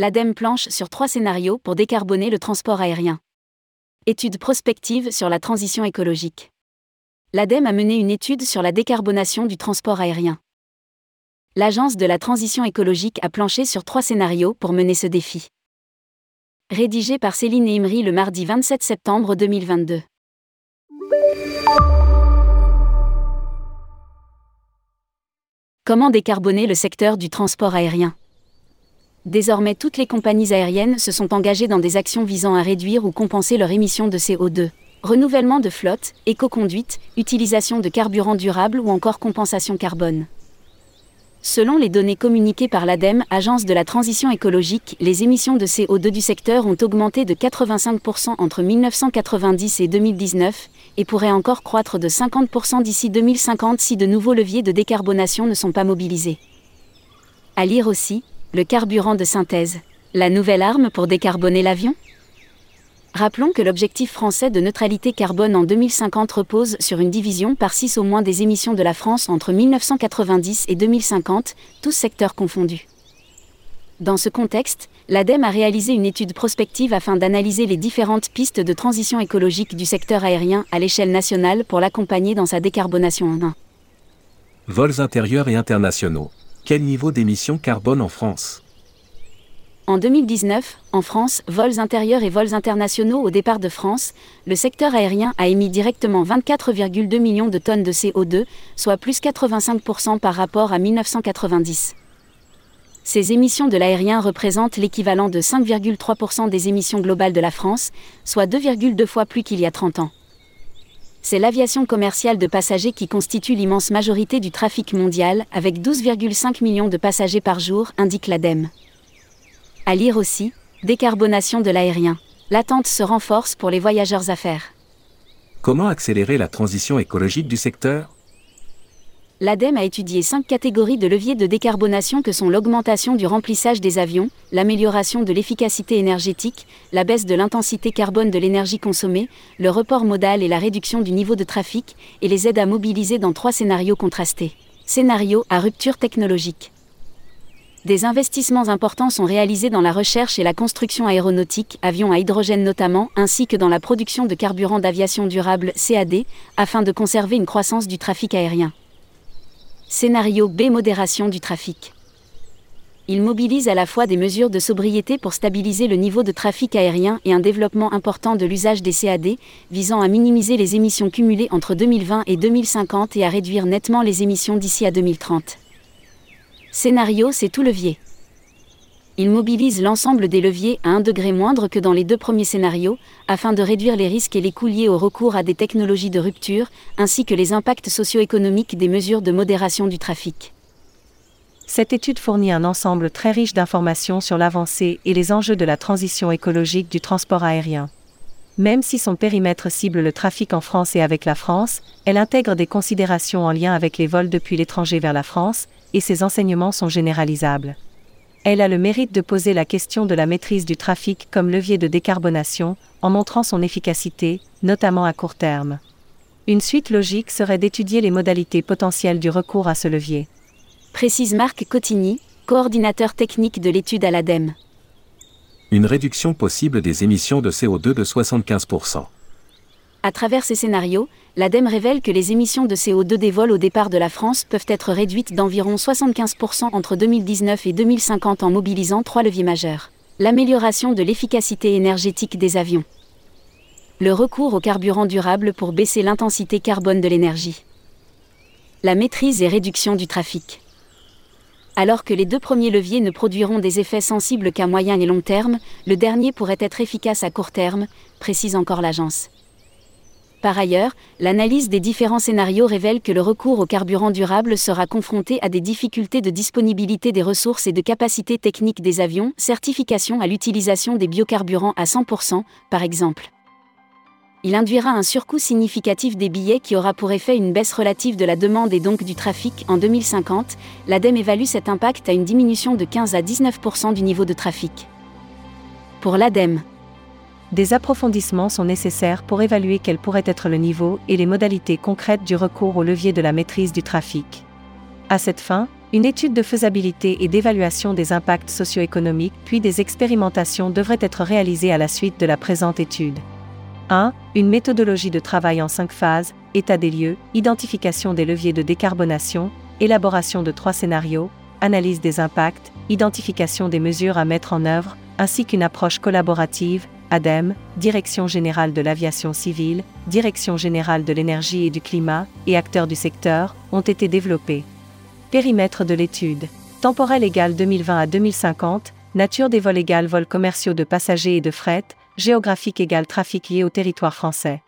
l'ADEME planche sur trois scénarios pour décarboner le transport aérien. Étude prospective sur la transition écologique. L'ADEME a mené une étude sur la décarbonation du transport aérien. L'Agence de la transition écologique a planché sur trois scénarios pour mener ce défi. Rédigé par Céline Imri le mardi 27 septembre 2022. Comment décarboner le secteur du transport aérien? Désormais, toutes les compagnies aériennes se sont engagées dans des actions visant à réduire ou compenser leur émission de CO2. Renouvellement de flotte, éco-conduite, utilisation de carburants durables ou encore compensation carbone. Selon les données communiquées par l'ADEME, Agence de la transition écologique, les émissions de CO2 du secteur ont augmenté de 85% entre 1990 et 2019, et pourraient encore croître de 50% d'ici 2050 si de nouveaux leviers de décarbonation ne sont pas mobilisés. À lire aussi, le carburant de synthèse, la nouvelle arme pour décarboner l'avion Rappelons que l'objectif français de neutralité carbone en 2050 repose sur une division par 6 au moins des émissions de la France entre 1990 et 2050, tous secteurs confondus. Dans ce contexte, l'ADEME a réalisé une étude prospective afin d'analyser les différentes pistes de transition écologique du secteur aérien à l'échelle nationale pour l'accompagner dans sa décarbonation en un. Vols intérieurs et internationaux. Quel niveau d'émissions carbone en France En 2019, en France, vols intérieurs et vols internationaux au départ de France, le secteur aérien a émis directement 24,2 millions de tonnes de CO2, soit plus 85% par rapport à 1990. Ces émissions de l'aérien représentent l'équivalent de 5,3% des émissions globales de la France, soit 2,2 fois plus qu'il y a 30 ans c'est l'aviation commerciale de passagers qui constitue l'immense majorité du trafic mondial, avec 12,5 millions de passagers par jour, indique l'ADEME. À lire aussi, décarbonation de l'aérien. L'attente se renforce pour les voyageurs affaires. Comment accélérer la transition écologique du secteur? l'ADEME a étudié cinq catégories de leviers de décarbonation que sont l'augmentation du remplissage des avions, l'amélioration de l'efficacité énergétique, la baisse de l'intensité carbone de l'énergie consommée, le report modal et la réduction du niveau de trafic, et les aides à mobiliser dans trois scénarios contrastés. Scénario à rupture technologique. Des investissements importants sont réalisés dans la recherche et la construction aéronautique, avions à hydrogène notamment, ainsi que dans la production de carburant d'aviation durable CAD, afin de conserver une croissance du trafic aérien. Scénario B Modération du trafic. Il mobilise à la fois des mesures de sobriété pour stabiliser le niveau de trafic aérien et un développement important de l'usage des CAD, visant à minimiser les émissions cumulées entre 2020 et 2050 et à réduire nettement les émissions d'ici à 2030. Scénario C'est tout levier il mobilise l'ensemble des leviers à un degré moindre que dans les deux premiers scénarios, afin de réduire les risques et les coûts liés au recours à des technologies de rupture, ainsi que les impacts socio-économiques des mesures de modération du trafic. Cette étude fournit un ensemble très riche d'informations sur l'avancée et les enjeux de la transition écologique du transport aérien. Même si son périmètre cible le trafic en France et avec la France, elle intègre des considérations en lien avec les vols depuis l'étranger vers la France, et ses enseignements sont généralisables. Elle a le mérite de poser la question de la maîtrise du trafic comme levier de décarbonation, en montrant son efficacité, notamment à court terme. Une suite logique serait d'étudier les modalités potentielles du recours à ce levier. Précise Marc Cotigny, coordinateur technique de l'étude à l'ADEME. Une réduction possible des émissions de CO2 de 75%. À travers ces scénarios, l'ADEME révèle que les émissions de CO2 des vols au départ de la France peuvent être réduites d'environ 75% entre 2019 et 2050 en mobilisant trois leviers majeurs. L'amélioration de l'efficacité énergétique des avions. Le recours au carburant durable pour baisser l'intensité carbone de l'énergie. La maîtrise et réduction du trafic. Alors que les deux premiers leviers ne produiront des effets sensibles qu'à moyen et long terme, le dernier pourrait être efficace à court terme, précise encore l'agence. Par ailleurs, l'analyse des différents scénarios révèle que le recours au carburant durable sera confronté à des difficultés de disponibilité des ressources et de capacité technique des avions, certification à l'utilisation des biocarburants à 100%, par exemple. Il induira un surcoût significatif des billets qui aura pour effet une baisse relative de la demande et donc du trafic. En 2050, l'ADEME évalue cet impact à une diminution de 15 à 19% du niveau de trafic. Pour l'ADEME, des approfondissements sont nécessaires pour évaluer quel pourrait être le niveau et les modalités concrètes du recours au levier de la maîtrise du trafic. À cette fin, Une étude de faisabilité et d'évaluation des impacts socio-économiques puis des expérimentations devraient être réalisées à la suite de la présente étude. 1. Une méthodologie de travail en cinq phases, état des lieux, identification des leviers de décarbonation, élaboration de trois scénarios, analyse des impacts, identification des mesures à mettre en œuvre, ainsi qu'une approche collaborative, ADEME, Direction générale de l'aviation civile, Direction générale de l'énergie et du climat, et acteurs du secteur, ont été développés. Périmètre de l'étude. Temporel égal 2020 à 2050, nature des vols égale vols commerciaux de passagers et de fret, géographique égale trafic lié au territoire français.